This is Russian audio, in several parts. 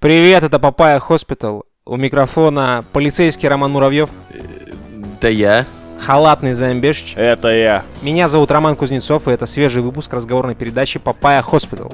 Привет, это Папая Хоспитал. У микрофона полицейский Роман Муравьев, Да я. халатный Замбешич. Это я. Меня зовут Роман Кузнецов, и это свежий выпуск разговорной передачи Папая Хоспитал.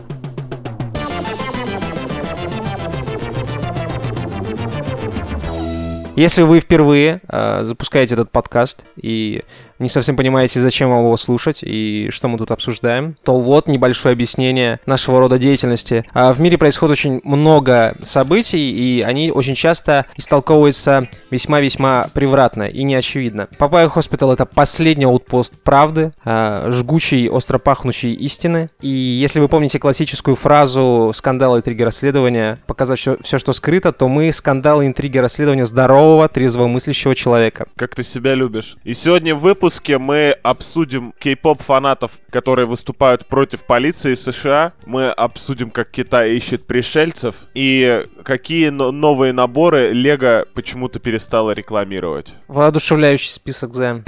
Если вы впервые э, запускаете этот подкаст и не совсем понимаете, зачем вам его слушать и что мы тут обсуждаем, то вот небольшое объяснение нашего рода деятельности. А В мире происходит очень много событий, и они очень часто истолковываются весьма-весьма превратно и неочевидно. Папайя Хоспитал — это последний outpost правды, а, жгучей, остро пахнущей истины. И если вы помните классическую фразу «скандалы, интриги, расследования», показать все, все, что скрыто, то мы скандалы, интриги, расследования здорового, трезвомыслящего человека. Как ты себя любишь. И сегодня в выпуске мы обсудим кей-поп фанатов, которые выступают против полиции США. Мы обсудим, как Китай ищет пришельцев. И какие но- новые наборы Лего почему-то перестала рекламировать. Воодушевляющий список, Займ.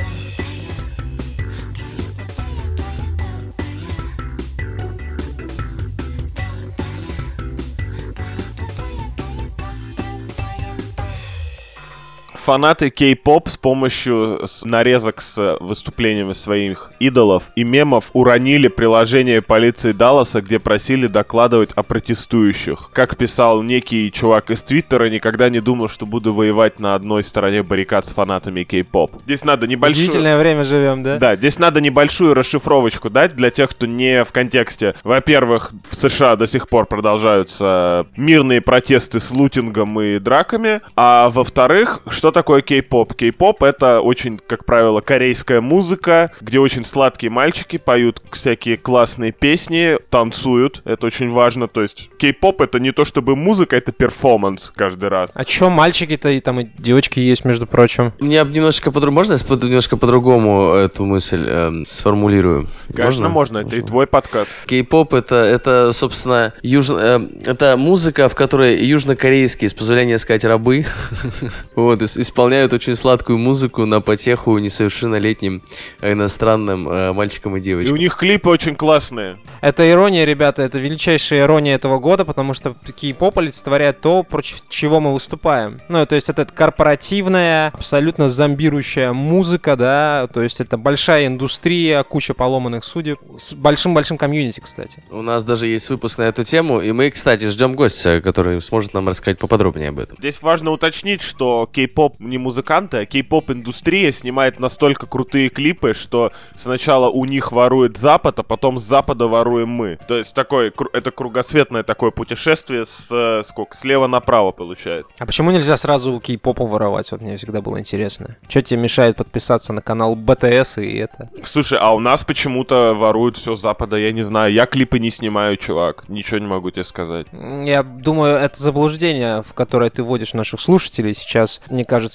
Фанаты кей-поп с помощью с- нарезок с выступлениями своих идолов и мемов уронили приложение полиции Далласа, где просили докладывать о протестующих. Как писал некий чувак из Твиттера, никогда не думал, что буду воевать на одной стороне баррикад с фанатами кей-поп. Здесь надо небольшую... Удивительное время живем, да? Да, здесь надо небольшую расшифровочку дать для тех, кто не в контексте. Во-первых, в США до сих пор продолжаются мирные протесты с лутингом и драками. А во-вторых, что такое кей-поп? Кей-поп — это очень, как правило, корейская музыка, где очень сладкие мальчики поют всякие классные песни, танцуют. Это очень важно. То есть кей-поп — это не то чтобы музыка, это перформанс каждый раз. А чё, мальчики-то и там и девочки есть, между прочим. Мне немножко по-другому... Можно я немножко по-другому эту мысль эм, сформулирую? Конечно, можно. Это и твой подкаст. Кей-поп это, это, собственно, юж... э, это музыка, в которой южнокорейские, с позволения сказать, рабы, вот, ис- исполняют очень сладкую музыку на потеху несовершеннолетним э, иностранным э, мальчикам и И у девочкам. них клипы очень классные. Это ирония, ребята, это величайшая ирония этого года, потому что кей-поп олицетворяет то, против чего мы выступаем. Ну, то есть это корпоративная, абсолютно зомбирующая музыка, да, то есть это большая индустрия, куча поломанных судеб, с большим-большим комьюнити, кстати. У нас даже есть выпуск на эту тему, и мы, кстати, ждем гостя, который сможет нам рассказать поподробнее об этом. Здесь важно уточнить, что кей-поп не музыканты, а кей-поп-индустрия снимает настолько крутые клипы, что сначала у них ворует Запад, а потом с Запада воруем мы. То есть такое, это кругосветное такое путешествие с, э, сколько, слева направо получается. А почему нельзя сразу у кей-попа воровать? Вот мне всегда было интересно. Что тебе мешает подписаться на канал БТС и это? Слушай, а у нас почему-то воруют все с Запада, я не знаю. Я клипы не снимаю, чувак. Ничего не могу тебе сказать. Я думаю, это заблуждение, в которое ты вводишь наших слушателей сейчас. Мне кажется,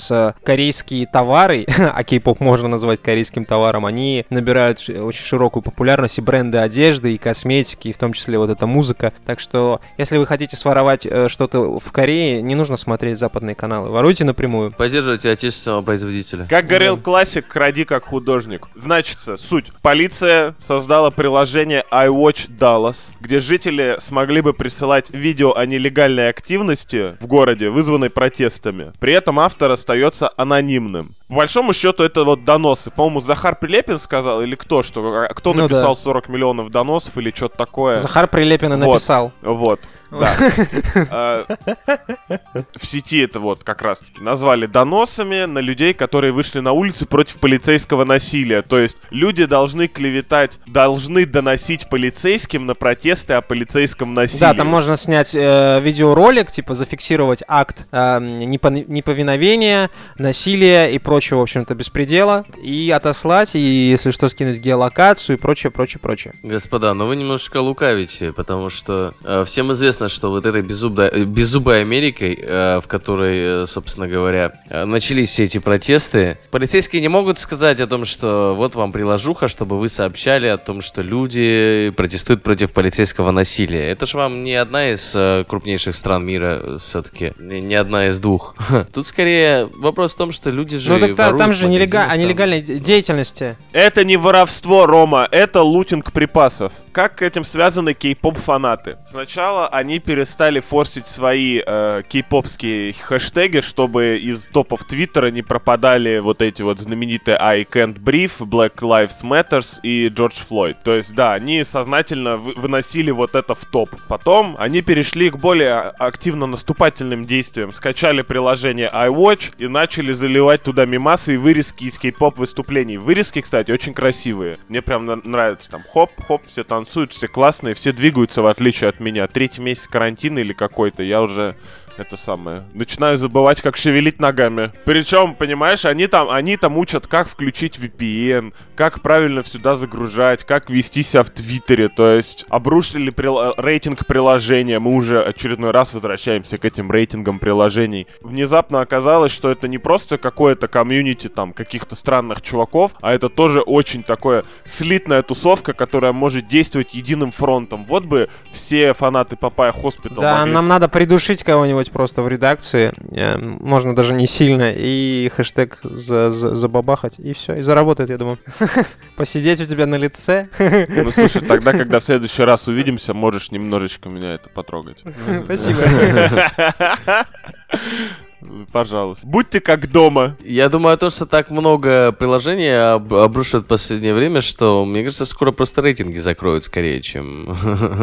корейские товары, а кей-поп можно назвать корейским товаром, они набирают очень широкую популярность и бренды одежды, и косметики, и в том числе вот эта музыка. Так что, если вы хотите своровать э, что-то в Корее, не нужно смотреть западные каналы. Воруйте напрямую. Поддерживайте отечественного производителя. Как говорил классик, кради как художник. Значится, суть. Полиция создала приложение iWatch Dallas, где жители смогли бы присылать видео о нелегальной активности в городе, вызванной протестами. При этом автор остается анонимным. По большому счету, это вот доносы. По-моему, Захар Прилепин сказал, или кто, что а кто Ну написал да. 40 миллионов доносов, или что-то такое. Захар Прилепин и Вот. написал. Вот, да. А, В сети это вот как раз-таки назвали доносами на людей, которые вышли на улицы против полицейского насилия. То есть люди должны клеветать, должны доносить полицейским на протесты о полицейском насилии. Да, там можно снять э, видеоролик, типа зафиксировать акт э, непо- неповиновения, насилия и прочего, в общем-то, беспредела, и отослать, и, если что, скинуть геолокацию и прочее, прочее, прочее. Господа, но вы немножечко лукавите, потому что э, всем известно, что вот этой беззубой, э, беззубой Америкой, э, в которой, э, собственно говоря, начались все эти протесты, полицейские не могут сказать о том, что вот вам приложуха, чтобы вы сообщали о том, что люди протестуют против полицейского насилия. Это же вам не одна из крупнейших стран мира все-таки, не одна из двух. Тут скорее вопрос в том, что люди же Ну так та- воруют там же нелега- о там. нелегальной де- деятельности. Это не воровство, Рома, это лутинг припасов. Как к этим связаны кей-поп фанаты? Сначала они перестали форсить свои э, кей-попские хэштеги, чтобы из топов Твиттера не пропадали вот эти вот знаменитые I can't breathe, Black Lives Matters и Джордж Флойд. То есть, да, они сознательно вы- выносили вот это в топ. Потом они перешли к более активно наступательным действиям. Скачали приложение iWatch и начали заливать туда мимасы и вырезки из кей-поп выступлений. Вырезки, кстати, очень красивые. Мне прям нравится. Там хоп-хоп, все танцуют, все классные, все двигаются, в отличие от меня. Третий месяц карантина или какой-то, я уже это самое. Начинаю забывать, как шевелить ногами. Причем, понимаешь, они там, они там учат, как включить VPN, как правильно сюда загружать, как вести себя в Твиттере. То есть обрушили прил- рейтинг приложения. Мы уже очередной раз возвращаемся к этим рейтингам приложений. Внезапно оказалось, что это не просто какое-то комьюнити там каких-то странных чуваков, а это тоже очень такое слитная тусовка, которая может действовать единым фронтом. Вот бы все фанаты Папая Хоспитал Да, могли нам надо придушить кого-нибудь просто в редакции. Э, Можно даже не сильно. И хэштег за- за- забабахать. И все. И заработает, я думаю. Посидеть у тебя на лице. Ну, слушай, тогда, когда в следующий раз увидимся, можешь немножечко меня это потрогать. Спасибо. Пожалуйста. Будьте как дома. Я думаю, то, что так много приложений об- обрушивают в последнее время, что, мне кажется, скоро просто рейтинги закроют скорее, чем...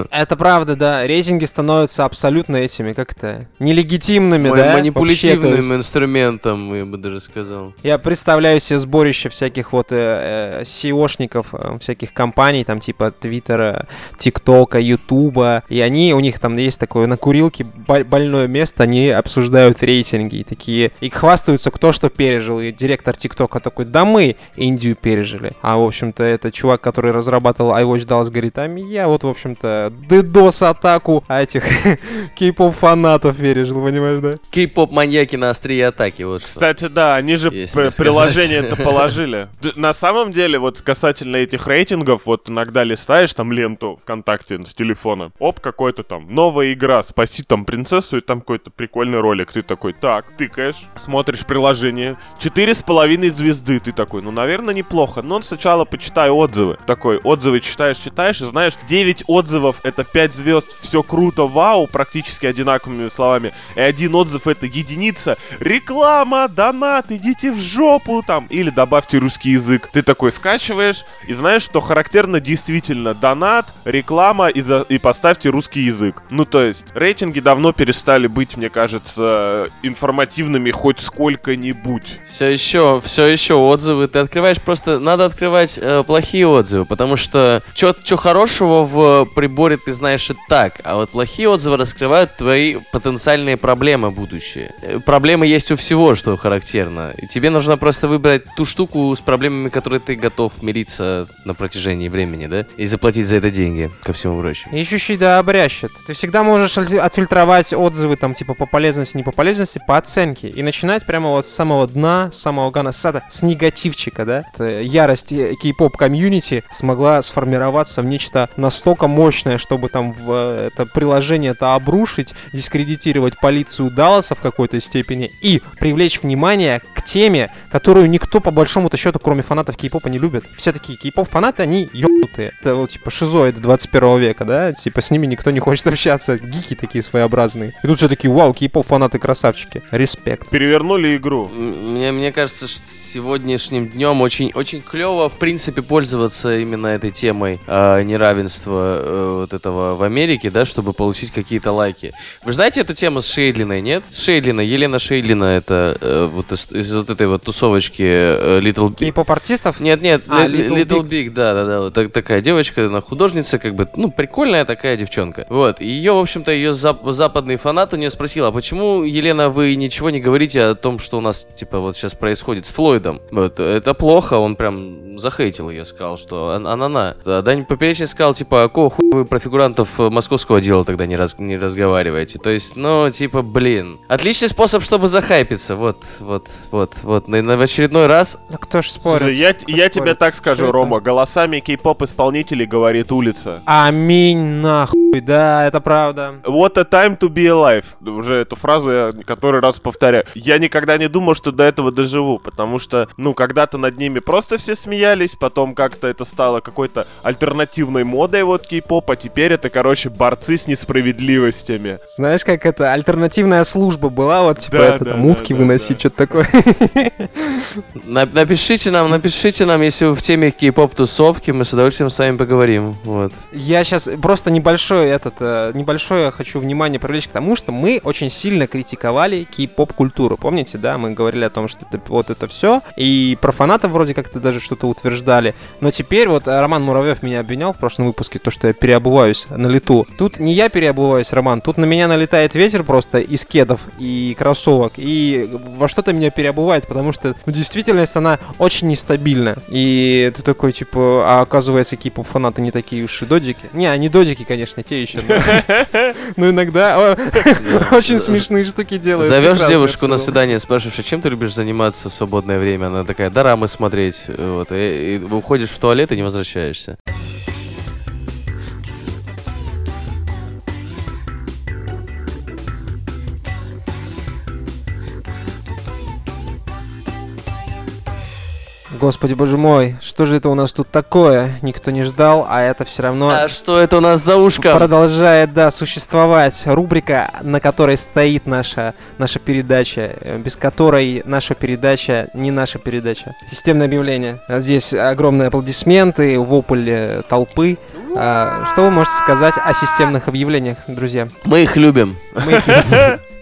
Это правда, да. Рейтинги становятся абсолютно этими, как-то, нелегитимными, ма- да? манипулятивным вообще, инструментом, я бы даже сказал. Я представляю себе сборище всяких вот э, э, SEOшников, э, всяких компаний, там типа Твиттера, ТикТока, Ютуба, и они, у них там есть такое на курилке боль- больное место, они обсуждают рейтинги, и такие, и хвастаются, кто что пережил, и директор ТикТока такой, да мы Индию пережили. А, в общем-то, это чувак, который разрабатывал iWatch Dallas, говорит, а я вот, в общем-то, DDoS-атаку этих кей-поп фанатов пережил, понимаешь, да? Кей-поп-маньяки на острие атаки, вот что. Кстати, да, они же приложение это положили. На самом деле, вот касательно этих рейтингов, вот иногда листаешь там ленту ВКонтакте с телефона, оп, какой-то там новая игра, спаси там принцессу, и там какой-то прикольный ролик. Ты такой, так, тыкаешь, смотришь приложение, четыре с половиной звезды, ты такой, ну, наверное, неплохо. Но сначала почитай отзывы. Такой, отзывы читаешь, читаешь, и знаешь, 9 отзывов это 5 звезд, все круто, вау, практически одинаковыми словами. И один отзыв это единица, реклама, донат, идите в жопу там. Или добавьте русский язык. Ты такой скачиваешь, и знаешь, что характерно действительно донат, реклама и, за- и поставьте русский язык. Ну, то есть, рейтинги давно перестали быть, мне кажется, информативными хоть сколько-нибудь. Все еще, все еще отзывы. Ты открываешь просто, надо открывать э, плохие отзывы, потому что что хорошего в приборе ты знаешь и так, а вот плохие отзывы раскрывают твои потенциальные проблемы будущее. Э, Проблемы есть у всего, что характерно. И тебе нужно просто выбрать ту штуку с проблемами, которые ты готов мириться на протяжении времени, да? И заплатить за это деньги, ко всему прочему. И еще щи да обрящет. Ты всегда можешь отфильтровать отзывы там типа по полезности, не по полезности, по оценке. И начинать прямо вот с самого дна, с самого гана сада, с негативчика, да? Это ярость э, кей-поп комьюнити смогла сформироваться в нечто настолько мощное, чтобы там в э, это приложение это обрушить, дискредитировать полицию Далласа в какой-то степени и привлечь внимание к теме, которую никто по большому-то счету, кроме фанатов кей-попа, не любит. Все такие кей-поп-фанаты, они ёбнутые. Это вот типа шизоиды 21 века, да? Типа с ними никто не хочет общаться. Гики такие своеобразные. И тут все такие, вау, кей-поп-фанаты красавчики. Респект. Перевернули игру. Мне, мне кажется, что сегодняшним днем очень, очень клево, в принципе, пользоваться именно этой темой э, неравенства э, вот этого в Америке, да, чтобы получить какие-то лайки. Вы знаете эту тему с Шейдлиной, нет? Шейдлина, Елена Шейдлина, это э, вот из, из вот этой вот тусовочки э, Little Big. Кей-поп-артистов? Нет, нет, А, Little Little, Big, да, да, да, вот так- такая девочка, она художница, как бы, ну, прикольная такая девчонка. Вот, и ее, в общем-то, ее зап- западный фанат у нее спросил, а почему, Елена, вы ничего не говорите о том, что у нас, типа, вот сейчас происходит с Флойдом? Вот, это плохо, он прям захейтил ее, сказал, что ан- она-на. А Дань Поперечный сказал, типа, а какого хуя вы про фигурантов э, московского дела тогда не, раз- не разговариваете? То есть, ну, типа, блин. Отличный способ, чтобы захайпиться, вот, вот, вот, вот. На- на- в очередной раз Да кто ж спорит? Слушай, я, Кто я спорит? тебе так Что скажу, это? Рома, голосами кей-поп-исполнителей говорит улица. Аминь, нахуй, да, это правда. What a time to be alive. Уже эту фразу, я, которую который раз повторяю. Я никогда не думал, что до этого доживу, потому что, ну, когда-то над ними просто все смеялись, потом как-то это стало какой-то альтернативной модой вот кей-поп, а теперь это, короче, борцы с несправедливостями. Знаешь, как это альтернативная служба была, вот типа Да, это, да, там, утки да, выносить, да. что-то такое. На- напишите нам, напишите нам, если вы в теме кей-поп тусовки, мы с удовольствием с вами поговорим. Вот. Я сейчас просто небольшой этот, э, небольшое хочу внимание привлечь к тому, что мы очень сильно критиковали кей-поп культуру. Помните, да, мы говорили о том, что это, вот это все, и про фанатов вроде как-то даже что-то утверждали. Но теперь вот э, Роман Муравьев меня обвинял в прошлом выпуске, то, что я переобуваюсь на лету. Тут не я переобуваюсь, Роман, тут на меня налетает ветер просто из кедов и кроссовок, и во что-то меня переобувает, потому что ну, действительность, она очень нестабильна. И ты такой, типа, а оказывается, кей-поп фанаты не такие уж и додики. Не, они додики, конечно, те еще. но- Но иногда очень смешные штуки делают. Зовешь девушку на свидание, спрашиваешь, а чем ты любишь заниматься в свободное время? Она такая, дорамы смотреть. Вот, и, и уходишь в туалет и не возвращаешься. Господи, боже мой, что же это у нас тут такое? Никто не ждал, а это все равно А что это у нас за ушко? продолжает, да, существовать. Рубрика, на которой стоит наша, наша передача, э, без которой наша передача не наша передача. Системное объявление. Здесь огромные аплодисменты, вопль э, толпы. А, Что вы можете сказать о системных объявлениях, друзья? Мы их любим. Мы их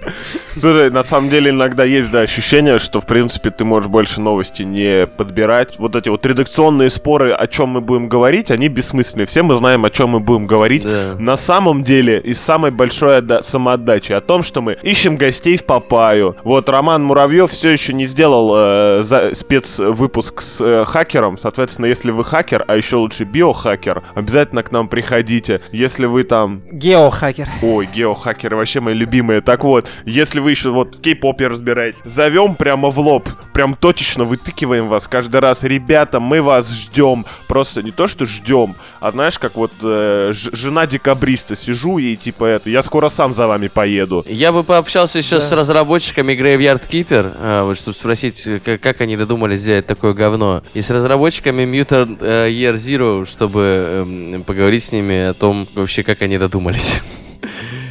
Слушай, на самом деле иногда есть, да, ощущение, что, в принципе, ты можешь больше новости не подбирать. Вот эти вот редакционные споры, о чем мы будем говорить, они бессмысленны. Все мы знаем, о чем мы будем говорить. Да. На самом деле, из самой большой отда- самоотдачи о том, что мы ищем гостей в Папаю. Вот Роман Муравьев все еще не сделал э, за- спецвыпуск с э, хакером. Соответственно, если вы хакер, а еще лучше биохакер, обязательно к нам приходите. Если вы там Геохакер. Ой, геохакеры вообще мои любимые. Так вот, если вы еще вот в кей-попе разбираетесь, зовем прямо в лоб, прям точечно вытыкиваем вас каждый раз. Ребята, мы вас ждем. Просто не то, что ждем, а знаешь, как вот э, ж- жена декабриста сижу и типа это, я скоро сам за вами поеду. Я бы пообщался еще Да. с разработчиками Graveyard Keeper, а, вот, чтобы спросить, э, как, как они додумались сделать такое говно. И с разработчиками Mutant э, Year Zero, чтобы эм, поговорить с ними о том, вообще, как они додумались.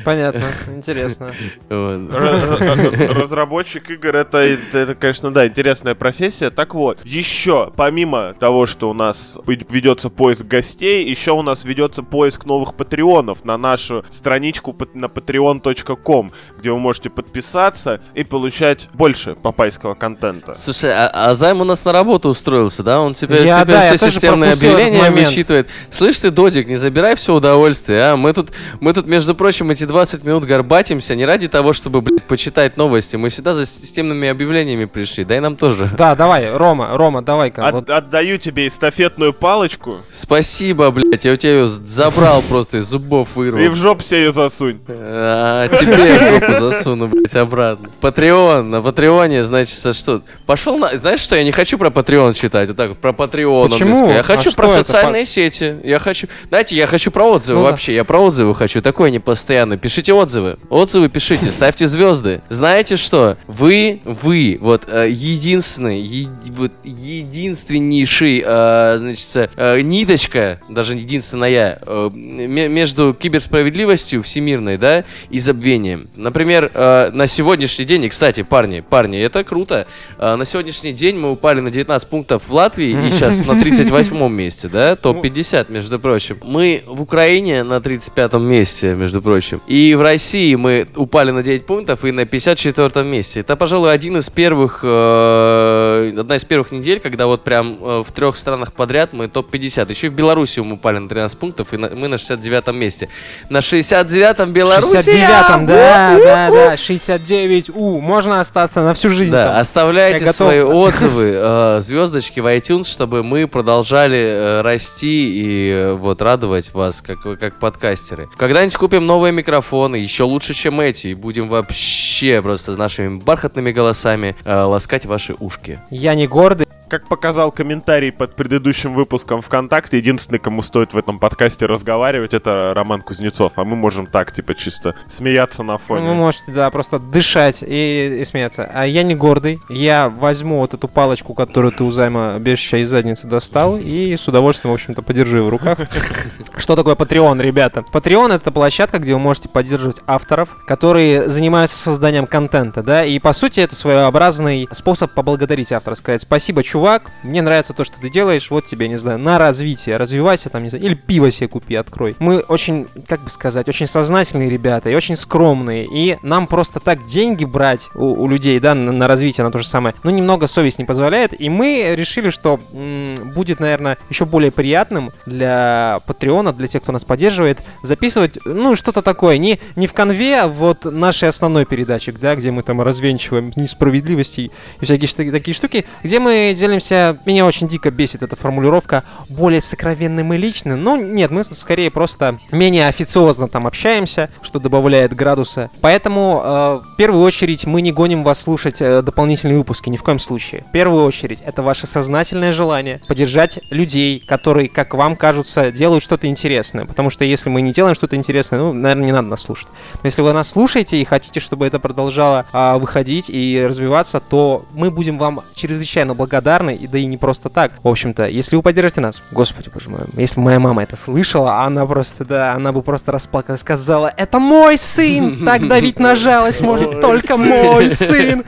Понятно, интересно. Разработчик игр это, это, конечно, да, интересная профессия. Так вот, еще, помимо того, что у нас ведется поиск гостей, еще у нас ведется поиск новых патреонов на нашу страничку на patreon.com, где вы можете подписаться и получать больше папайского контента. Слушай, а, а Займ у нас на работу устроился, да? Он теперь, Я- теперь да, все системные объявления высчитывает. Слышь ты, Додик, не забирай все удовольствие, а? Мы тут, мы тут, между прочим, эти 20 минут горбатимся не ради того, чтобы, блядь, почитать новости. Мы сюда за системными объявлениями пришли. Дай нам тоже. Да, давай, Рома, Рома, давай-ка. От- вот отдаю тебе эстафетную палочку Спасибо, блядь, я у тебя ее забрал просто из зубов вырвал. и в жопу себе ее засунь. А, тебе в жопу засуну, блядь, обратно. Патреон, на Патреоне, значит, со что? Пошел на... Знаешь что, я не хочу про Патреон читать, вот так, про Патреон. Почему? Я А хочу что про это? социальные сети. Я хочу... Знаете, я хочу про отзывы Ну да. вообще. Я про отзывы хочу, такое не постоянно. Пишите отзывы. Отзывы пишите, ставьте звезды. Знаете что? Вы, вы, вот, э, единственный, е- вот, единственнейший, э, значит, э, ниточка, даже единственная, э, ме- между киберсправедливостью всемирной, да, и забвением. Например, э, на сегодняшний день, и, кстати, парни, парни, это круто. Э, на сегодняшний день мы упали на 19 пунктов в Латвии и сейчас на 38 месте, да, топ-50, между прочим. Мы в Украине на 35 месте, между прочим. И в России мы упали на 9 пунктов и на 54 месте. Это, пожалуй, один из первых, э, одна из первых недель, когда вот прям э, в трех странах подряд мы топ-50. Еще и в Беларуси мы упали на 13 пунктов, и на- мы на 69 месте. На 69-м Беларуси! 69-м, да, да, да, 69, у, можно остаться на всю жизнь Да, там. оставляйте свои отзывы, э, звездочки в iTunes, чтобы мы продолжали э, расти и э, вот радовать вас, как, как подкастеры. Когда-нибудь купим новые микрофоны, еще лучше, чем эти, и будем вообще просто с нашими бархатными голосами э, ласкать ваши ушки. Я не гордый. Как показал комментарий под предыдущим выпуском ВКонтакте, единственный, кому стоит в этом подкасте разговаривать, это Роман Кузнецов. А мы можем так, типа, чисто смеяться на фоне. Вы можете, да, просто дышать и, и смеяться. А я не гордый. Я возьму вот эту палочку, которую ты у займа бежища из задницы достал, и с удовольствием, в общем-то, подержу ее в руках. Что такое Patreon, ребята? Patreon — это площадка, где вы можете поддерживать авторов, которые занимаются созданием контента, да, и, по сути, это своеобразный способ поблагодарить автора, сказать «Спасибо, чувак, мне нравится то, что ты делаешь, вот тебе, не знаю, на развитие, развивайся там, не знаю, или пиво себе купи, открой». Мы очень, как бы сказать, очень сознательные ребята и очень скромные, и нам просто так деньги брать у, у людей, да, на, на развитие, на то же самое, ну, немного совесть не позволяет, и мы решили, что м, будет, наверное, еще более приятным для Патреона, для тех, кто нас поддерживает, записывать, ну, что-то такое, не, не в конве а вот нашей основной передачи, да, где мы там развенчиваем несправедливости и всякие такие штуки, где мы делимся, меня очень дико бесит эта формулировка, более сокровенным и личным, ну, нет, мы скорее просто менее официозно там общаемся, что добавляет градуса, поэтому э, в первую очередь мы не гоним вас слушать э, дополнительные выпуски, ни в коем случае. В первую очередь это ваше сознательное желание поддержать людей, которые, как вам кажутся, делают что-то интересное, потому что если мы не делаем что-то интересное, ну, наверное, не надо нас слушать. Но если вы нас слушаете и хотите, чтобы это продолжало а, выходить и развиваться, то мы будем вам чрезвычайно благодарны, и да и не просто так. В общем-то, если вы поддержите нас, господи боже мой, если моя мама это слышала, она просто, да, она бы просто расплакалась, сказала, это мой сын, так давить на жалость может только мой сын.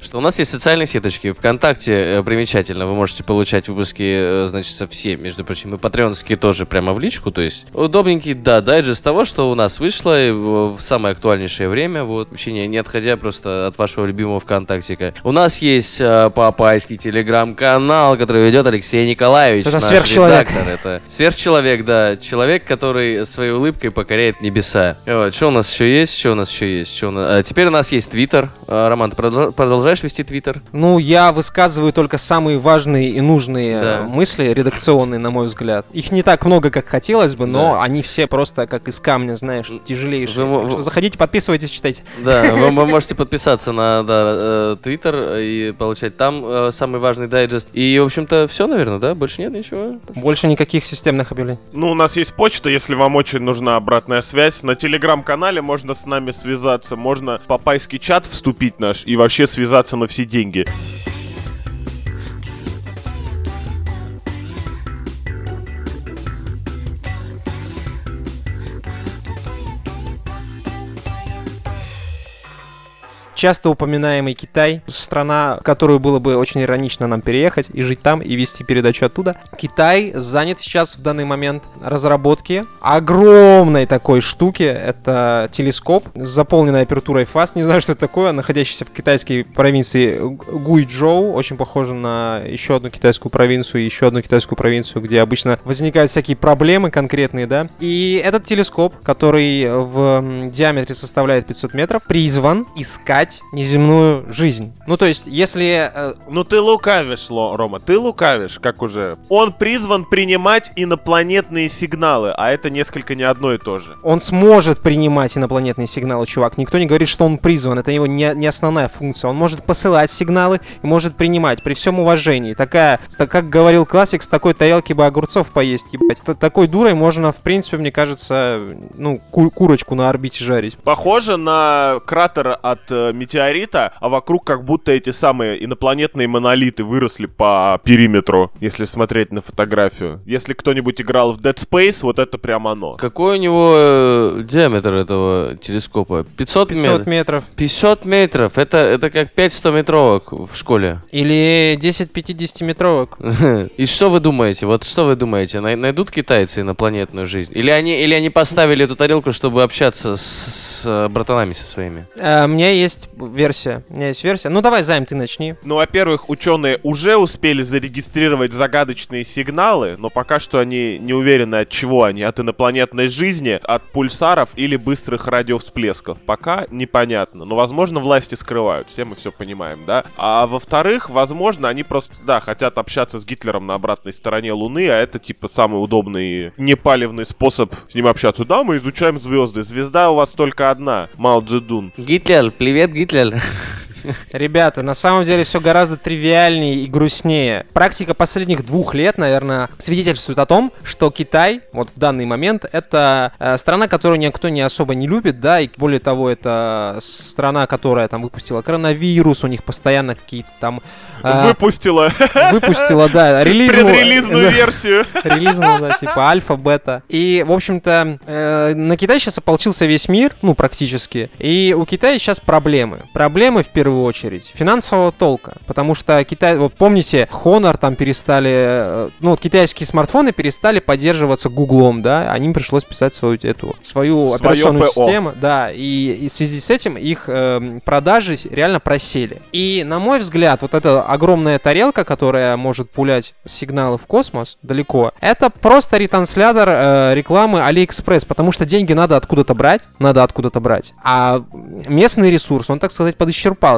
Что у нас есть социальные сеточки. Вконтакте э, примечательно. Вы можете получать выпуски, э, значит, со все, между прочим, и патреонские тоже прямо в личку. То есть удобненький, да, дайджест того, что у нас вышло и в самое актуальнейшее время. Вот, вообще не, не отходя просто от вашего любимого ВКонтактика. У нас есть э, папайский телеграм-канал, который ведет Алексей Николаевич. Это наш сверхчеловек. редактор. Это сверхчеловек, да. Человек, который своей улыбкой покоряет небеса. Вот, что у нас еще есть? Что у нас еще есть? Что у нас... а, теперь у нас есть Твиттер. А, Роман, ты продол- продолжаешь вести Твиттер? Ну, я высказываю только самые важные и нужные Да. мысли, редакционные, на мой взгляд. Их не так много, как хотелось бы, но Да. они все просто как из камня, знаешь, тяжелейшие. Вы Так что заходите, подписывайтесь, читайте. Да, вы, можете подписаться на э, Твиттер и получать там э, самый важный дайджест. И, в общем-то, все, наверное, да? Больше нет ничего. Больше никаких системных объявлений. Ну, у нас есть почта, если вам очень нужна обратная связь. На телеграм-канале можно с нами связаться, можно в папайский чат вступить наш и вообще связаться на все деньги. Часто упоминаемый Китай, страна, в которую было бы очень иронично нам переехать и жить там, и вести передачу оттуда. Китай занят сейчас в данный момент разработки огромной такой штуки. Это телескоп с заполненной апертурой фаз. Не знаю, что это такое, находящийся в китайской провинции Гуйчжоу. Очень похоже на еще одну китайскую провинцию и еще одну китайскую провинцию, где обычно возникают всякие проблемы конкретные, да. И этот телескоп, который в диаметре составляет 500 метров, призван искать неземную жизнь. Ну, то есть, если э, Ну ты лукавишь, Ло- Рома, ты лукавишь, как уже. Он призван принимать инопланетные сигналы, а это несколько не одно и то же. он сможет принимать инопланетные сигналы, чувак. Никто не говорит, что он призван. Это его не, не основная функция. Он может посылать сигналы и может принимать при всем уважении. Такая, как говорил классик, с такой тарелки бы огурцов поесть, ебать. Т- Такой дурой можно, в принципе, мне кажется, ну, ку- курочку на орбите жарить. Похоже на кратер от э, метеорита, а вокруг как будто эти самые инопланетные монолиты выросли по периметру, если смотреть на фотографию. Если кто-нибудь играл в Dead Space, вот это прям оно. Какой у него э, диаметр этого телескопа? 500, 500 метров? метров. 500 метров. Это, это как 5 100-метровок в школе. Или 10 50-метровок. И что вы думаете? Вот что вы думаете? Най- найдут китайцы инопланетную жизнь? Или они, или они поставили эту тарелку, чтобы общаться с, с, э, братанами со своими? А, у меня есть версия. У меня есть версия. Ну, давай, Займ, ты начни. Ну, во-первых, ученые уже успели зарегистрировать загадочные сигналы, но пока что они не уверены, от чего они. От инопланетной жизни, от пульсаров или быстрых радиовсплесков. Пока непонятно. Но, возможно, власти скрывают. Все мы все понимаем, да? А во-вторых, возможно, они просто, да, хотят общаться с Гитлером на обратной стороне Луны, а это, типа, самый удобный непалевный способ с ним общаться. Да, мы изучаем звезды. Звезда у вас только одна. Мао Цзэдун. Гитлер, привет, Гитлер. Ребята, на самом деле все гораздо тривиальнее и грустнее. Практика последних двух лет, наверное, свидетельствует о том, что Китай, вот в данный момент, это э, страна, которую никто не особо не любит, да, и более того, это страна, которая там выпустила коронавирус, у них постоянно какие-то там... э, Выпустила выпустила, да, релизную... предрелизную версию. Релизную, да, типа альфа, бета. И, в общем-то, э, на Китай сейчас ополчился весь мир, ну, практически. И у Китая сейчас проблемы. Проблемы, в первую очередь, финансового толка. Потому что Китай, вот помните, Honor там перестали, э, ну, вот китайские смартфоны перестали поддерживаться Гуглом, да, а им пришлось писать свою эту, свою Своё операционную ПО. систему, да, и, и в связи с этим их э, продажи реально просели. И, на мой взгляд, вот эта огромная тарелка, которая может пулять сигналы в космос далеко, это просто ретранслятор э, рекламы AliExpress, потому что деньги надо откуда-то брать, надо откуда-то брать. А местный ресурс, он, так сказать,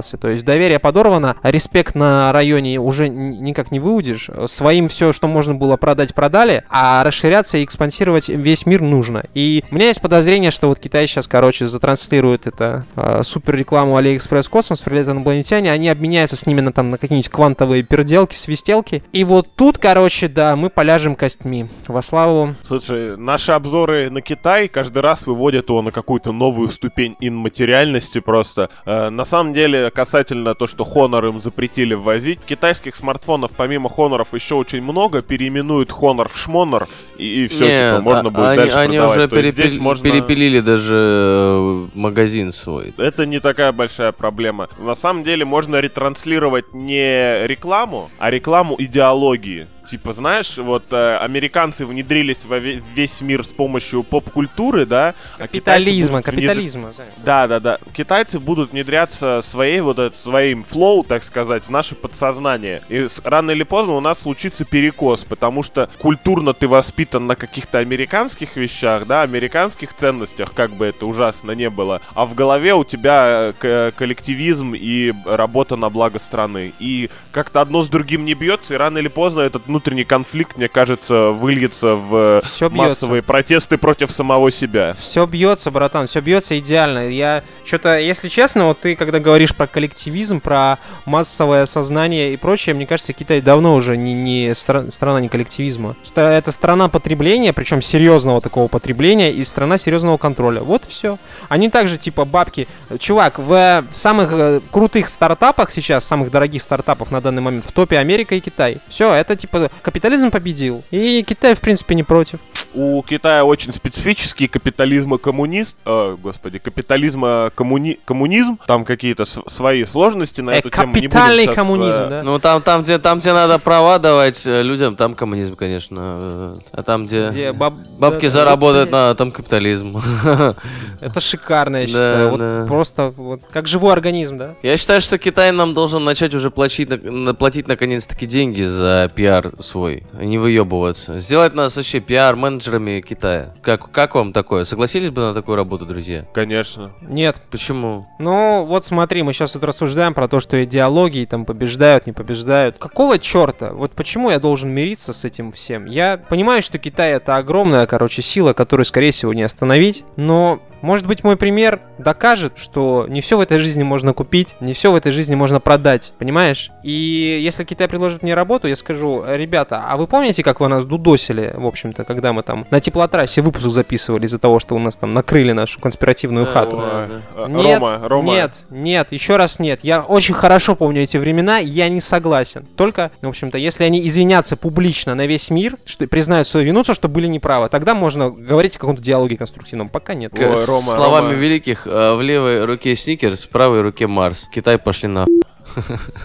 подисчерпался. То есть доверие подорвано, а респект на районе уже никак не выудишь. Своим все, что можно было продать, продали, а расширяться и экспансировать весь мир нужно. И у меня есть подозрение, что вот Китай сейчас, короче, затранслирует это э, супер рекламу в космос, прилетят инопланетяне, они обменяются с ними на, там, на какие-нибудь квантовые переделки, свистелки. И вот тут, короче, да, мы поляжем костьми. Во славу Слушай, наши обзоры на Китай каждый раз выводят его на какую-то новую ступень инматериальности просто. Э, на самом деле, касательно то, что Honor им запретили ввозить, китайских смартфонов помимо Honor'ов еще очень много, переименуют Honor в Шмонор, и, все, Нет, типа, можно а- будет они, дальше они продавать. уже То здесь можно... перепилили даже э, магазин свой. Это не такая большая проблема. На самом деле можно ретранслировать не рекламу, а рекламу идеологии. Типа, знаешь, вот э, американцы внедрились во ве- весь мир с помощью поп-культуры, да? а капитализма, внедр- капитализма. Да, да, да. Китайцы будут внедряться своей вот это, своим флоу, так сказать, в наше подсознание. И с- рано или поздно у нас случится перекос, потому что культурно ты воспитан на каких-то американских вещах, да, американских ценностях, как бы это ужасно не было. А в голове у тебя э, к- коллективизм и работа на благо страны. И как-то одно с другим не бьется, и рано или поздно этот внутренний конфликт, мне кажется, выльется в бьется. массовые протесты против самого себя. Все бьется, братан, все бьется идеально. Я что-то, если честно, вот ты когда говоришь про коллективизм, про массовое сознание и прочее, мне кажется, Китай давно уже не, не стра- страна не коллективизма. Это страна потребления, причем серьезного такого потребления и страна серьезного контроля. Вот все. Они также типа бабки. Чувак, в самых э, крутых стартапах сейчас, самых дорогих стартапов на данный момент в топе Америка и Китай. Все, это типа капитализм победил. И Китай, в принципе, не против. У Китая очень специфический капитализм и коммунист, э, господи, капитализма коммуни, коммунизм, там какие-то с- свои сложности на Э, эту тему. Не будем капитальный щас, э, коммунизм, да? Ну, там, там, где, там, где надо права давать э, людям, там коммунизм, конечно. э, А там, где, Где баб- бабки да, заработают, на, там капитализм. Это шикарно, я Да, считаю. Вот да. просто вот как живой организм, да? Я считаю, что Китай нам должен начать уже платить, платить наконец-таки деньги за пиар свой, а не выебываться. Сделать нас вообще пиар-менеджерами Китая. Как, как вам такое? Согласились бы на такую работу, друзья? Конечно. Нет. Почему? Ну, вот смотри, мы сейчас тут рассуждаем про то, что идеологии там побеждают, не побеждают. Какого черта? Вот почему я должен мириться с этим всем? Я понимаю, что Китай это огромная, короче, сила, которую, скорее всего, не остановить, но может быть, мой пример докажет, что не все в этой жизни можно купить, не все в этой жизни можно продать, понимаешь? И если Китай предложит мне работу, я скажу, ребята, а вы помните, как вы нас дудосили, в общем-то, когда мы там на теплотрассе выпуск записывали из-за того, что у нас там накрыли нашу конспиративную Да, хату? да. Э, Нет, Рома, Рома. Нет, нет, еще раз нет. Я очень хорошо помню эти времена, я не согласен. Только, в общем-то, если они извинятся публично на весь мир, что признают свою вину, то, что были неправы, тогда можно говорить о каком-то диалоге конструктивном. Пока нет. К- Рома, словами Рома. великих, э, в левой руке Сникерс, в правой руке Марс. Китай пошли на.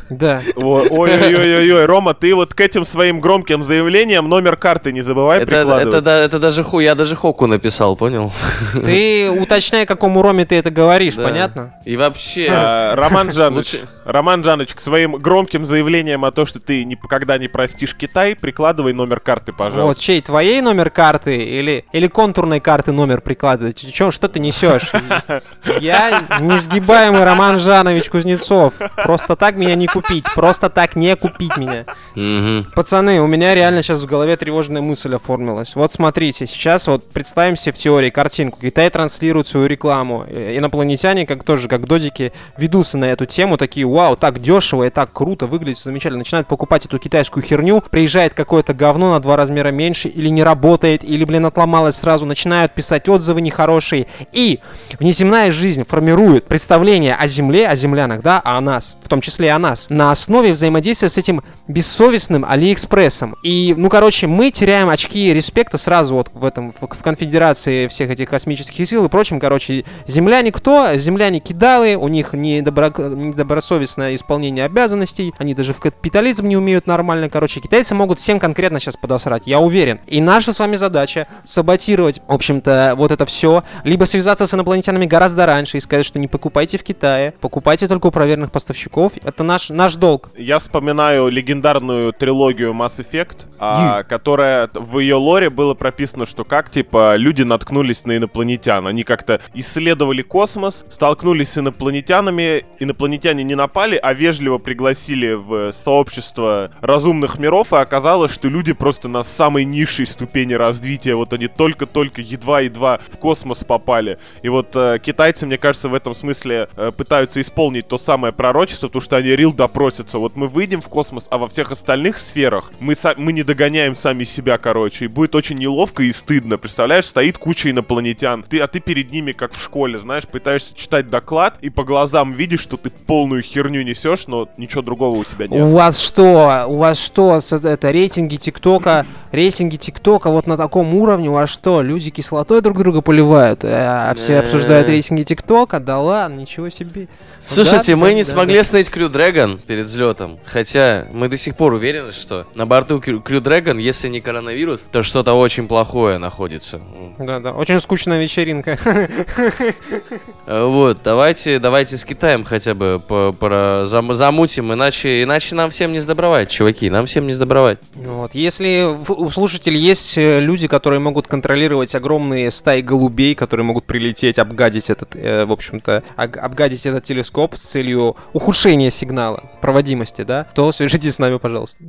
Да. О- Ой-ой-ой-ой, Рома, ты вот к этим своим громким заявлениям номер карты не забывай Это, прикладывать. это, да- это даже ху, я даже Хоку написал, понял? Ты уточняй, какому Роме ты это говоришь, Да. понятно? И вообще, А, Роман Жаныч, лучше... Роман Жаныч, к своим громким заявлениям о том, что ты никогда не простишь Китай, прикладывай номер карты, Вот, пожалуйста. чей, твоей номер карты или, или контурной карты номер прикладывать? Чё, что ты несешь? Я несгибаемый Роман Жанович Кузнецов. Просто так меня не купить, просто так не купить меня. Мгм. Пацаны, у меня реально сейчас в голове тревожная мысль оформилась. Вот смотрите, сейчас вот представим себе в теории картинку. Китай транслирует свою рекламу. Э, Инопланетяне, как тоже, как додики, ведутся на эту тему, такие, вау, так дешево и так круто, выглядит замечательно. Начинают покупать эту китайскую херню, приезжает какое-то говно на два размера меньше, или не работает, или, блин, отломалось сразу, начинают писать отзывы нехорошие. И внеземная жизнь формирует представление о Земле, о землянах, да, а о нас, в том числе и о нас, на основе взаимодействия с этим бессовестным Алиэкспрессом. И, ну, короче, мы теряем очки респекта сразу вот в этом, в, в конфедерации всех этих космических сил и прочим. Короче, земляне кто? Земляне кидалы, у них недобро- недобросовестное исполнение обязанностей, они даже в капитализм не умеют нормально. Короче, китайцы могут всем конкретно сейчас подосрать, я уверен. И наша с вами задача саботировать, в общем-то, вот это все, либо связаться с инопланетянами гораздо раньше и сказать, что не покупайте в Китае, покупайте только у проверенных поставщиков. Это наш, наш долг. Я вспоминаю легендарную трилогию Mass Effect, а, которая в ее лоре было прописано, что как, типа, люди наткнулись на инопланетян. Они как-то исследовали космос, столкнулись с инопланетянами, инопланетяне не напали, а вежливо пригласили в сообщество разумных миров, и оказалось, что люди просто на самой низшей ступени развития, вот они только-только едва-едва в космос попали. И вот э, китайцы, мне кажется, в этом смысле э, пытаются исполнить то самое пророчество, потому что они рил допросятся. Вот мы выйдем в космос, а во всех остальных сферах мы, са- мы не догоняем сами себя, короче. И будет очень неловко и стыдно. Представляешь, стоит куча инопланетян, ты, а ты перед ними, как в школе, знаешь, пытаешься читать доклад, и по глазам видишь, что ты полную херню несешь, но ничего другого у тебя У нет. вас что? У вас что? Это рейтинги ТикТока, рейтинги ТикТока вот на таком уровне? У вас что? Люди кислотой друг друга поливают? э, А все Э. обсуждают рейтинги ТикТока? Да ладно, ничего себе. Слушайте, мы не смогли остановить Крю Дрэгон перед взлетом. Хотя мы до сих пор уверены, что на борту Крю Дрэгон, если не коронавирус, то что-то очень плохое находится. Да, да, очень скучная вечеринка. Э, Вот, давайте, давайте с Китаем хотя бы по- пора зам- замутим, иначе, иначе нам всем не сдобровать, чуваки, нам всем не сдобровать. Вот. Если у слушателей есть э, люди, которые могут контролировать огромные стаи голубей, которые могут прилететь, обгадить этот, э, в общем-то, обгадить этот телескоп с целью ухудшения сигнала, проводимости, да, то свяжитесь с нами, пожалуйста.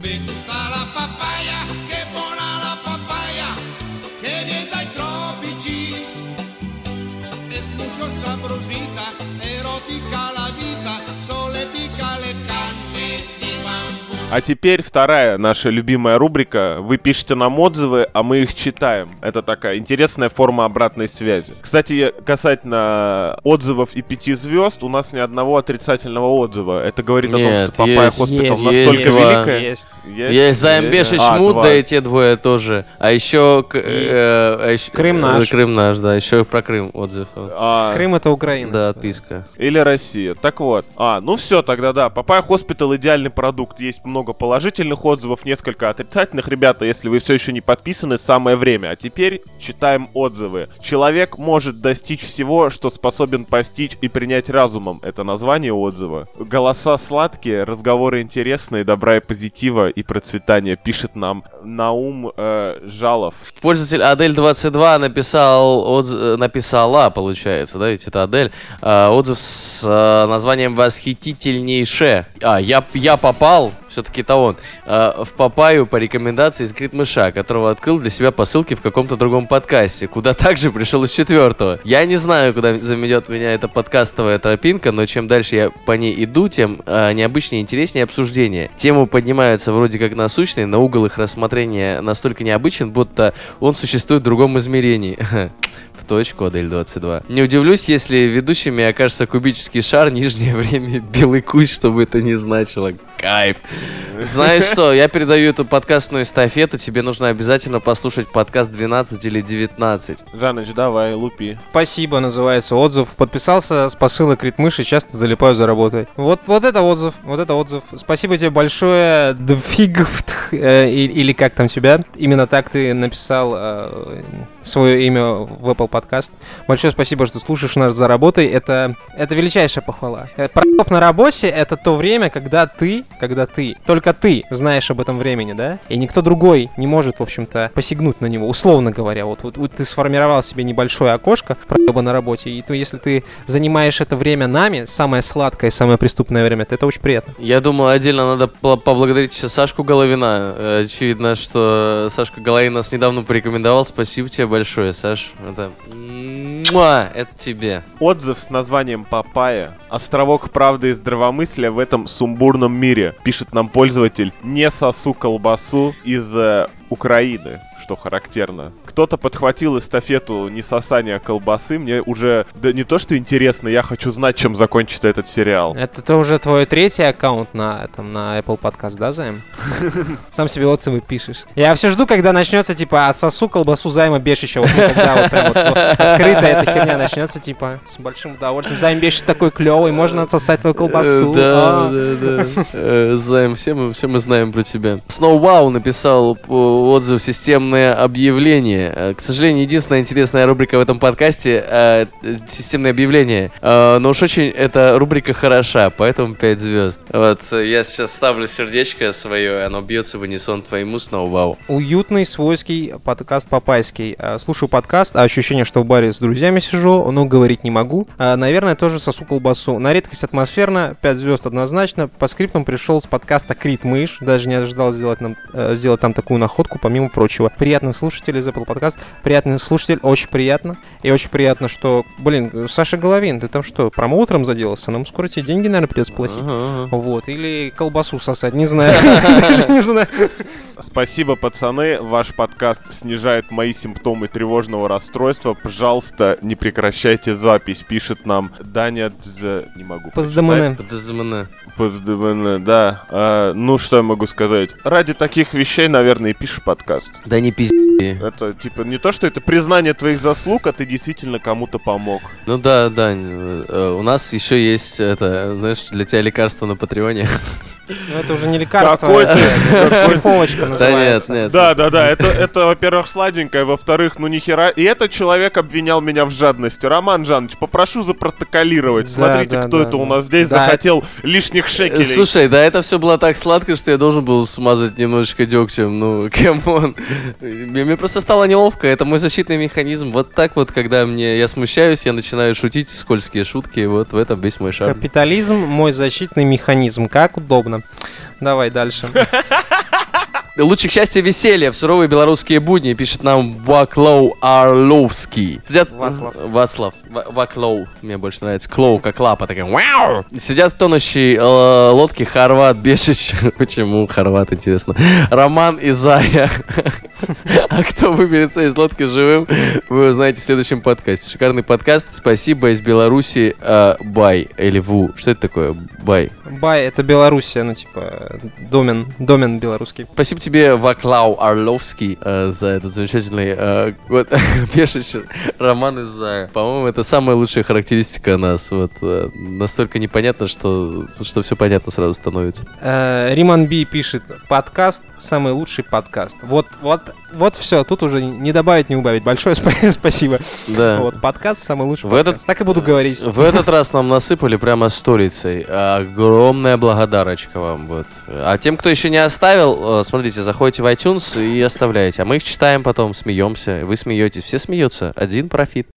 А теперь вторая наша любимая рубрика. Вы пишете нам отзывы, а мы их читаем. Это такая интересная форма обратной связи. Кстати, касательно отзывов и пяти звезд, у нас ни одного отрицательного отзыва. Это говорит о том, Нет, что Papaya есть, Hospital есть, настолько есть, великая. Есть. Есть Заембеш и А, Шмут, два. да и те двое тоже. А еще... к- э, а еще- Крым наш. э, Крым наш, да, еще про Крым отзыв. А, Крым это Украина. Да, отписка. Или Россия. Так вот. А, ну все, тогда да. Papaya Hospital идеальный продукт. Есть много положительных отзывов, несколько отрицательных. Ребята, если вы все еще не подписаны, самое время. А теперь читаем отзывы. Человек может достичь всего, что способен постичь и принять разумом. Это название отзыва. Голоса сладкие, разговоры интересные, добра и позитива и процветания. Пишет нам Наум э, Жалов. Пользователь Адель22 написал, отз- э, написала, получается, да, ведь это Адель, э, отзыв с э, названием «Восхитительнейше». А, я, я попал, все-таки это он, э, в Папаю по рекомендации из Критмыша, которого открыл для себя по ссылке в каком-то другом подкасте, куда также пришел из четвертого. Я не знаю, куда заведет меня эта подкастовая тропинка, но чем дальше я по ней иду, тем э, необычнее и интереснее обсуждение. Темы поднимаются вроде как насущные, но угол их рассмотрения настолько необычен, будто он существует в другом измерении. В точку, Адель 22. Не удивлюсь, если ведущими окажется кубический шар, нижнее время белый кусь, что бы это ни значило. Кайф. Знаешь что, я передаю эту подкастную эстафету, тебе нужно обязательно послушать подкаст 12 или 19. Жаныч, давай, лупи. Спасибо, называется отзыв. Подписался с посылок Ритмыши, часто залипаю за работой. Вот, вот это отзыв, вот это отзыв. Спасибо тебе большое, Дфигфт, э, или как там тебя. Именно так ты написал э, свое имя в Apple Podcast. Большое спасибо, что слушаешь нас за работой. Это, это величайшая похвала. Э, Прокоп на работе — это то время, когда ты, когда ты, только ты знаешь об этом времени, да? И никто другой не может, в общем-то, посягнуть на него, условно говоря. Вот, вот, вот ты сформировал себе небольшое окошко, проеба на работе, и то, если ты занимаешь это время нами, самое сладкое, самое преступное время, то это очень приятно. Я думал, отдельно надо по- поблагодарить Сашку Головина. Э, Очевидно, что Сашка Головин нас недавно порекомендовал. Спасибо тебе большое, Саш. Это... Муа! Это тебе. Отзыв с названием «Папайя». Островок правды и здравомыслия в этом сумбурном мире. Пишет нам пользователь «Не сосу колбасу из э, Украины» что характерно. Кто-то подхватил эстафету несосания колбасы. Мне уже да не то, что интересно, я хочу знать, чем закончится этот сериал. Это, это уже твой третий аккаунт на, этом, на Apple Podcast, да, Займ? Сам себе отзывы пишешь. Я все жду, когда начнется, типа, отсосу колбасу Займа Бешича. Вот когда вот прям вот, вот открыто эта херня начнется, типа, с большим удовольствием. Займ Бешич такой клевый, можно отсосать твою колбасу. Э, Да, А. да, да. Э, Займ, все мы, все мы знаем про тебя. Сноу написал э, отзыв «Системное объявление». Э, К сожалению, единственная интересная рубрика в этом подкасте э, — «Системное объявление». Э, Но уж очень эта рубрика хороша, поэтому 5 звезд. Вот, э, я сейчас ставлю сердечко свое, оно бьется в унисон твоему Сноу Уютный, свойский подкаст Папайский. А, Слушаю подкаст, а ощущение, что в баре с друзьями сижу, но говорить не могу. Наверное, тоже сосу колбасу. На редкость атмосферно, 5 звезд однозначно. По скриптам пришел с подкаста Крит Мышь. Даже не ожидал сделать, нам, э, сделать там такую находку, помимо прочего. Приятных слушателей из Apple Podcast. Приятный слушатель, очень приятно. И очень приятно, что, блин, Саша Головин, ты там что, промоутером заделался? Нам скоро тебе деньги, наверное, придется платить. Вот, или колбасу сосать, не знаю. Не знаю. Спасибо, пацаны. Ваш подкаст снижает мои симптомы тревожного расстройства. Пожалуйста, не прекращайте запись. Пишет нам Даня Дз... Не могу Поздамане. ПДЗМН. Поздамане, да. А, ну, что я могу сказать? Ради таких вещей, наверное, и пишешь подкаст. Да не пизди. Это, типа, не то, что это признание твоих заслуг, а ты действительно кому-то помог. Ну да, Дань, э, у нас еще есть это, знаешь, для тебя лекарство на Патреоне. Ну, это уже не лекарство, Какой это ты? шлифовочка Да нет, называется. нет. Да, да, да, это, это во-первых, сладенькое, во-вторых, ну нихера. И этот человек обвинял меня в жадности. Роман Жанович, попрошу запротоколировать. Да, Смотрите, да, кто да, это у да. нас здесь Да. захотел лишних шекелей. Слушай, да это все было так сладко, что я должен был смазать немножечко дегтем. Ну, come on. Мне, мне просто стало неловко. Это мой защитный механизм. Вот так вот, когда мне я смущаюсь, я начинаю шутить скользкие шутки. Вот в этом весь мой шарм. Капитализм мой защитный механизм. Как удобно. Давай дальше. Лучик счастья и веселья в суровые белорусские будни, пишет нам Ваклоу Орловский. Сидят... Васлав. Васлав. Ва- Ваклоу. Мне больше нравится. Клоу, как лапа такая. Вау! Сидят в тонущей э, лодке Хорват Бешич. Почему Хорват, интересно? Роман и Зая. А кто выберется из лодки живым, вы узнаете в следующем подкасте. Шикарный подкаст. Спасибо из Беларуси. э, Бай. Или Ву. Что это такое? Бай. Бай, это Белоруссия, ну типа домен, домен белорусский. Спасибо тебе, Ваклау Орловский, э, за этот замечательный э, вот, пешечь роман из Зая. По-моему, это самая лучшая характеристика нас. Вот э, настолько непонятно, что, что все понятно сразу становится. Э, Риман Би пишет, подкаст самый лучший подкаст. Вот, вот, вот все, тут уже не добавить, не убавить. Большое спа- спасибо. Да. Вот, подкаст самый лучший В этот- подкаст. Так и буду говорить. В этот раз нам насыпали прямо сторицей. Огромная благодарочка вам. Вот. А тем, кто еще не оставил, э, смотрите, заходите в iTunes и оставляйте. А мы их читаем потом, смеемся. Вы смеетесь. Все смеются. Один профит.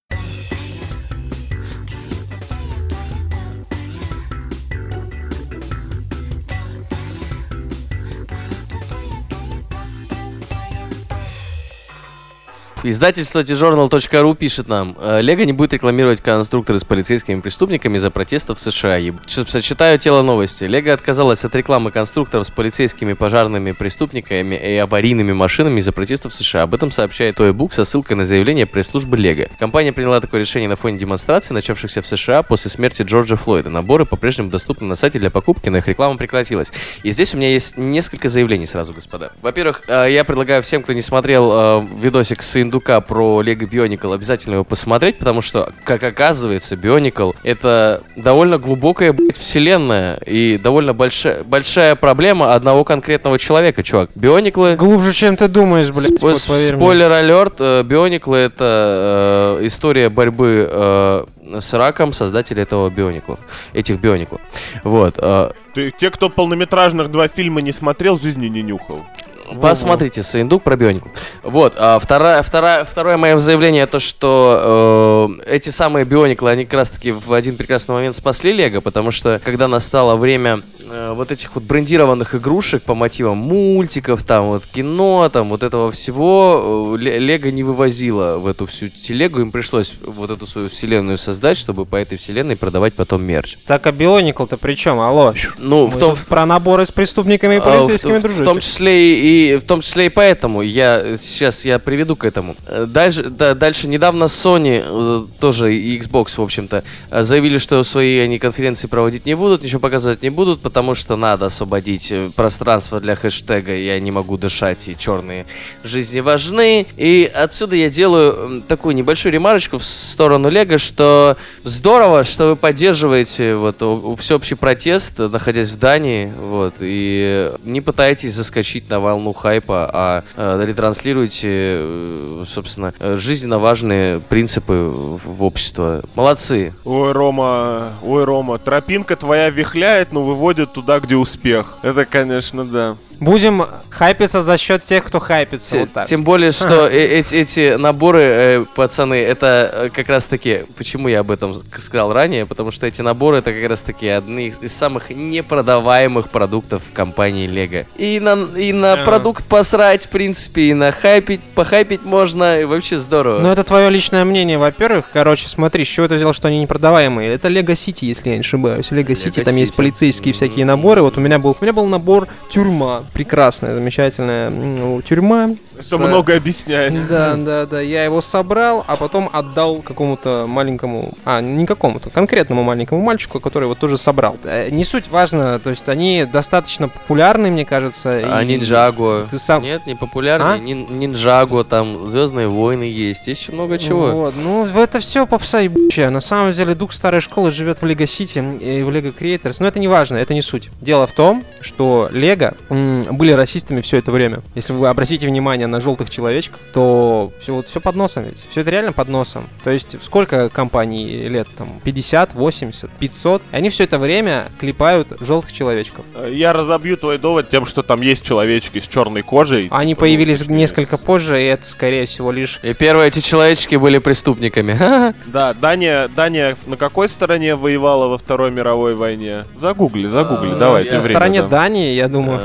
Издательство tjournal.ru пишет нам, «Э, Лего не будет рекламировать конструкторы с полицейскими преступниками из-за протестов в США. Читаю тело новости. Лего отказалась от рекламы конструкторов с полицейскими, пожарными преступниками и аварийными машинами из-за протестов в США. Об этом сообщает Toybook со ссылкой на заявление пресс-службы Лего. Компания приняла такое решение на фоне демонстраций, начавшихся в США после смерти Джорджа Флойда. Наборы по-прежнему доступны на сайте для покупки, но их реклама прекратилась. И здесь у меня есть несколько заявлений сразу, господа. Во-первых, э, я предлагаю всем, кто не смотрел э, видосик с индусом Сындука про Лего Бионикл, обязательно его посмотреть, потому что, как оказывается, Бионикл это довольно глубокая, блядь, вселенная и довольно большая, большая проблема одного конкретного человека, чувак. Биониклы... Глубже, чем ты думаешь, блядь. Спо- вот. Спойлер алерт, Биониклы это э, история борьбы э, с раком создателя этого Бионикла, этих Биониклов. Вот. э, Ты, те, кто полнометражных два фильма не смотрел, жизни не нюхал. Посмотрите, Саиндук про бионику. Вот, а вторая, вторая, второе мое заявление, то, что э, эти самые биониклы, они как раз таки в один прекрасный момент спасли Лего, потому что когда настало время э, вот этих вот брендированных игрушек по мотивам мультиков, там вот кино, там вот этого всего, э, Ле- Лего не вывозила в эту всю телегу, им пришлось вот эту свою вселенную создать, чтобы по этой вселенной продавать потом мерч. Так, а Бионикл-то при чем? Алло. Ну, Мы в том, про наборы с преступниками и А, полицейскими в, в- дружить. в том числе и в том числе и поэтому я сейчас я приведу к этому. Э, Дальше, да, дальше недавно Sony э, тоже и Xbox, в общем-то, э, заявили, что свои они конференции проводить не будут, ничего показывать не будут, потому что надо освободить э, пространство для хэштега «Я не могу дышать» и «Черные жизни важны». И отсюда я делаю такую небольшую ремарочку в сторону Лего, что здорово, что вы поддерживаете вот всеобщий протест, э, находясь в Дании, вот, и не пытаетесь заскочить на волну хайпа, а э, ретранслируете, э, собственно, жизненно важные принципы в, в общество. Молодцы. Ой, Рома, ой, Рома, тропинка твоя вихляет, но выводит туда, где успех. Это, конечно, да. Будем хайпиться за счет тех, кто хайпится. Те- вот так. Тем более, что э- эти, эти наборы, э, пацаны, это э, как раз таки, почему я об этом ск- сказал ранее, потому что эти наборы это как раз таки одни из, самых непродаваемых продуктов компании Lego. И на, и на Ага. продукт посрать, в принципе, и на хайпить, похайпить можно, и вообще здорово. Ну, это твое личное мнение, во-первых. Короче, смотри, с чего ты взял, что они непродаваемые? Это Лего Сити, если я не ошибаюсь. Лего Сити, там есть полицейские всякие наборы. Вот у меня был, у меня был набор тюрьма. Прекрасная, замечательная м, тюрьма. Это С- много объясняет. Да, да, да. Я его собрал, а потом отдал какому-то маленькому, а, не какому-то, конкретному маленькому мальчику, который его тоже собрал. Э, Не суть важно, то есть они достаточно популярны, мне кажется. А и Ninjago? Ты сам... Нет, не популярный. А? Нин- Ninjago, там Звездные войны есть, есть еще много чего. Вот, ну, это все попса ебучая. На самом деле, дух старой школы живет в Лего Сити и в Лего Creators. Но это не важно, это не суть. Дело в том, что Лего м, были расистами все это время. Если вы обратите внимание на желтых человечков, то все вот все под носом ведь. Все это реально под носом. То есть, сколько компаний лет там? 50, 80, 500. И они все это время клепают желтых человечков. Я разобью твой довод тем, что там есть человечки с черной кожей. Они Ну, появились несколько позже, и это, скорее всего, лишь И первые эти человечки были преступниками. Да, Дания, Дания на какой стороне воевала во Второй мировой войне? Загугли, загугли, А, давай, я тем на стороне да. Дании, я думаю.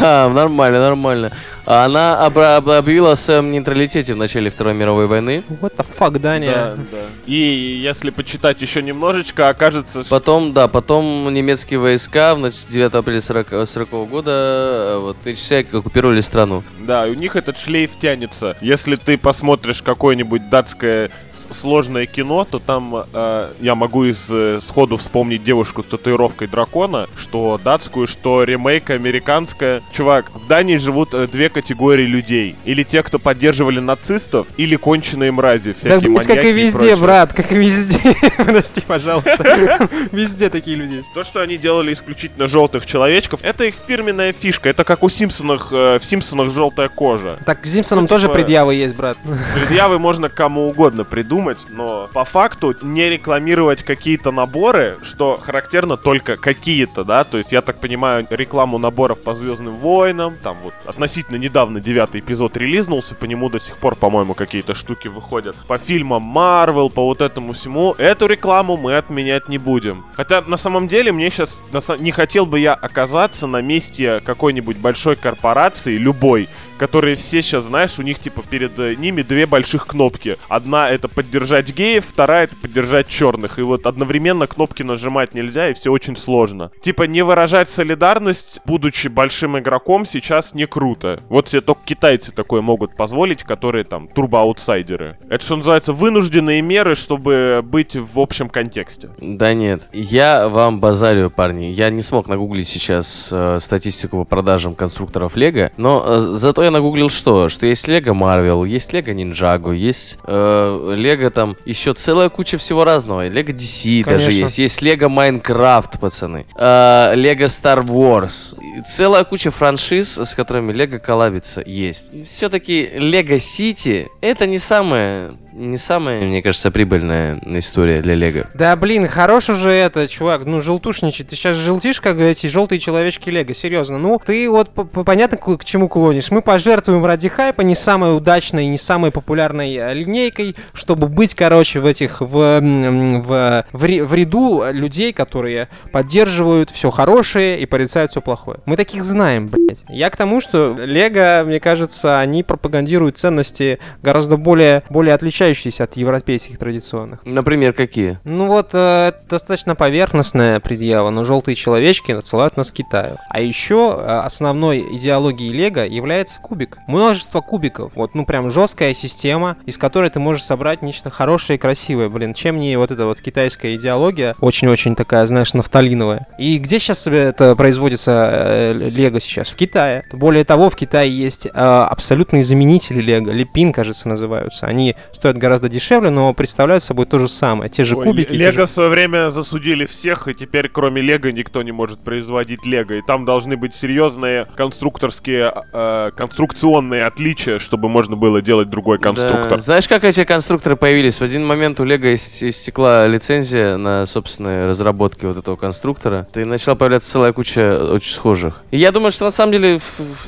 Нормально, нормально. Она об- объявила о своем нейтралитете в начале Второй мировой войны. What the fuck, Дания? Да, да. И если почитать еще немножечко, окажется, что Потом, да, потом немецкие войска в нач- 9 апреля 40, 40 года э, вот, все оккупировали страну. Да, у них этот шлейф тянется. Если ты посмотришь какое-нибудь датское сложное кино, то там э, я могу из э, сходу вспомнить девушку с татуировкой дракона, что датскую, что ремейк американская. Чувак, в Дании живут э, две категории людей. Или те, кто поддерживали нацистов, или конченые мрази, Да, всякие как маньяки и везде, прочее. брат, как и везде. Прости, пожалуйста. Везде такие люди есть. То, что они делали исключительно желтых человечков, это их фирменная фишка. Это как у Симпсонах, э, в Симпсонах желтая кожа. Так, к Симпсонам Ну, тоже типа- предъявы есть, брат. Предъявы можно кому угодно придумать, но по факту не рекламировать какие-то наборы, что характерно только какие-то, да, то есть я так понимаю рекламу наборов по Звездным войнам, там вот относительно недавно девятый эпизод релизнулся, по нему до сих пор, по-моему, какие-то штуки выходят. По фильмам Marvel, по вот этому всему, эту рекламу мы отменять не будем. Хотя на самом деле мне сейчас не хотел бы я оказаться на месте какой-нибудь большой корпорации, любой, которые все сейчас, знаешь, у них типа перед э, ними две больших кнопки. Одна это поддержать геев, вторая это поддержать черных. И вот одновременно кнопки нажимать нельзя, и все очень сложно. Типа не выражать солидарность, будучи большим игроком, сейчас не круто. Вот себе только китайцы такое могут позволить, которые там турбоаутсайдеры. Это что называется вынужденные меры, чтобы быть в общем контексте. Да нет, я вам базарю, парни. Я не смог нагуглить сейчас э, статистику по продажам конструкторов Лего, но э, зато я нагуглил что? Что есть Лего Marvel, есть Лего Ninjago, есть э, Лего там еще целая куча всего разного. Лего DC даже Конечно. есть, есть Лего Minecraft, пацаны. Э, Лего Star Wars. Целая куча франшиз, с которыми Лего коллабится, есть. Все-таки Лего Сити это не самое, не самая, мне кажется, прибыльная история для Лего. Да блин, хорош уже это, чувак, ну желтушничать. Ты сейчас желтишь, как эти желтые человечки Лего, серьезно. Ну, ты вот понятно, к, чему клонишь. Мы пожертвуем ради хайпа не самой удачной, не самой популярной э, линейкой, чтобы быть, короче, в этих, в, в, в, в ряду людей, которые поддерживают все хорошее и порицают все плохое. Мы таких знаем, блядь. Я к тому, что Лего, мне кажется, они пропагандируют ценности гораздо более, более отличающиеся от европейских традиционных. Например, какие? Ну вот, э, это достаточно поверхностная предъява, но желтые человечки отсылают нас к Китаю. А еще э, основной идеологией Лего является кубик. Множество кубиков. Вот, ну прям жесткая система, из которой ты можешь собрать нечто хорошее и красивое. Блин, чем не вот эта вот китайская идеология, очень-очень такая, знаешь, нафталиновая. И где сейчас это производится э, Лего сейчас? В Китае. Более того, в Китае есть э, абсолютные заменители Лего. Лепин, кажется, называются. Они стоят гораздо дешевле, но представляют собой то же самое. Те же Ой, кубики. же- Лего в свое время засудили всех, и теперь кроме Лего никто не может производить Лего. И там должны быть серьезные конструкторские, э, конструкционные отличия, чтобы можно было делать другой конструктор. Да. Знаешь, как эти конструкторы появились? В один момент у Лего ис- истекла лицензия на собственные разработки вот этого конструктора. И начала появляться целая куча очень схожих. И я думаю, что на самом деле,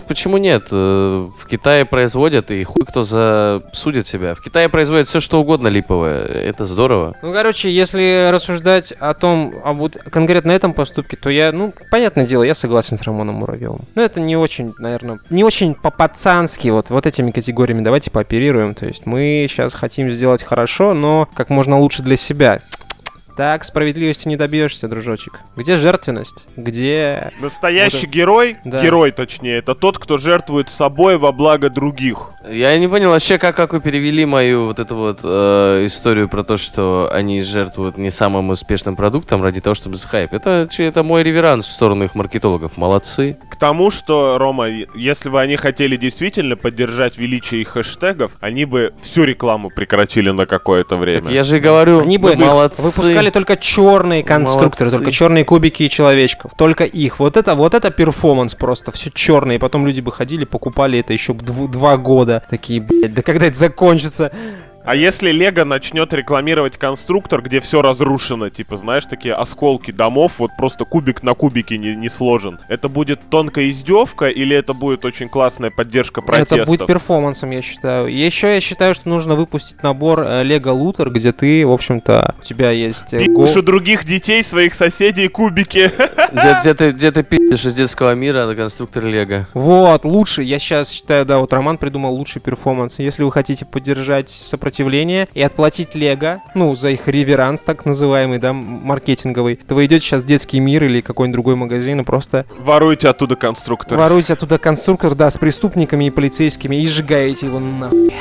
почему нет? Э, В Китае производят, и хуй кто засудит себя. В Китае производят все, что угодно липовое. Это здорово. Ну, короче, если рассуждать о том, о вот конкретно этом поступке, то я, ну, понятное дело, я согласен с Рамоном Муравьевым. Но это не очень, наверное, не очень по-пацански вот, вот этими категориями давайте пооперируем. То есть мы сейчас хотим сделать хорошо, но как можно лучше для себя. Так справедливости не добьешься, дружочек. Где жертвенность? Где... Настоящий Вот герой, Да. герой точнее, это тот, кто жертвует собой во благо других. Я не понял вообще, как, как вы перевели мою вот эту вот э, историю про то, что они жертвуют не самым успешным продуктом ради того, чтобы захайп. Это, че- это мой реверанс в сторону их маркетологов. Молодцы. К тому, что, Рома, если бы они хотели действительно поддержать величие их хэштегов, они бы всю рекламу прекратили на какое-то время. Так я же и говорю, Они бы молодцы. выпускали только черные конструкторы, Молодцы. только черные кубики и человечков. Только их. Вот это, вот это перформанс просто. Все черное. И потом люди бы ходили, покупали это еще дв- два года. Такие, блядь, да когда это закончится? А если Лего начнет рекламировать конструктор, где все разрушено, типа, знаешь, такие осколки домов, вот просто кубик на кубике не, не сложен, это будет тонкая издевка или это будет очень классная поддержка протестов? Это будет перформансом, я считаю. Еще я считаю, что нужно выпустить набор э, Лего Лутер, где ты, в общем-то, у тебя есть... э, го- Пишешь у других детей, своих соседей кубики. Где, где ты, где ты пишешь из детского мира на конструктор Лего? Вот, лучше, я сейчас считаю, да, вот Роман придумал лучший перформанс. Если вы хотите поддержать сопротивление и отплатить Лего, ну, за их реверанс, так называемый, да, маркетинговый, то вы идете сейчас в детский мир или какой-нибудь другой магазин и просто Воруйте оттуда конструктор. воруете оттуда конструктор, да, с преступниками и полицейскими и сжигаете его нахуй.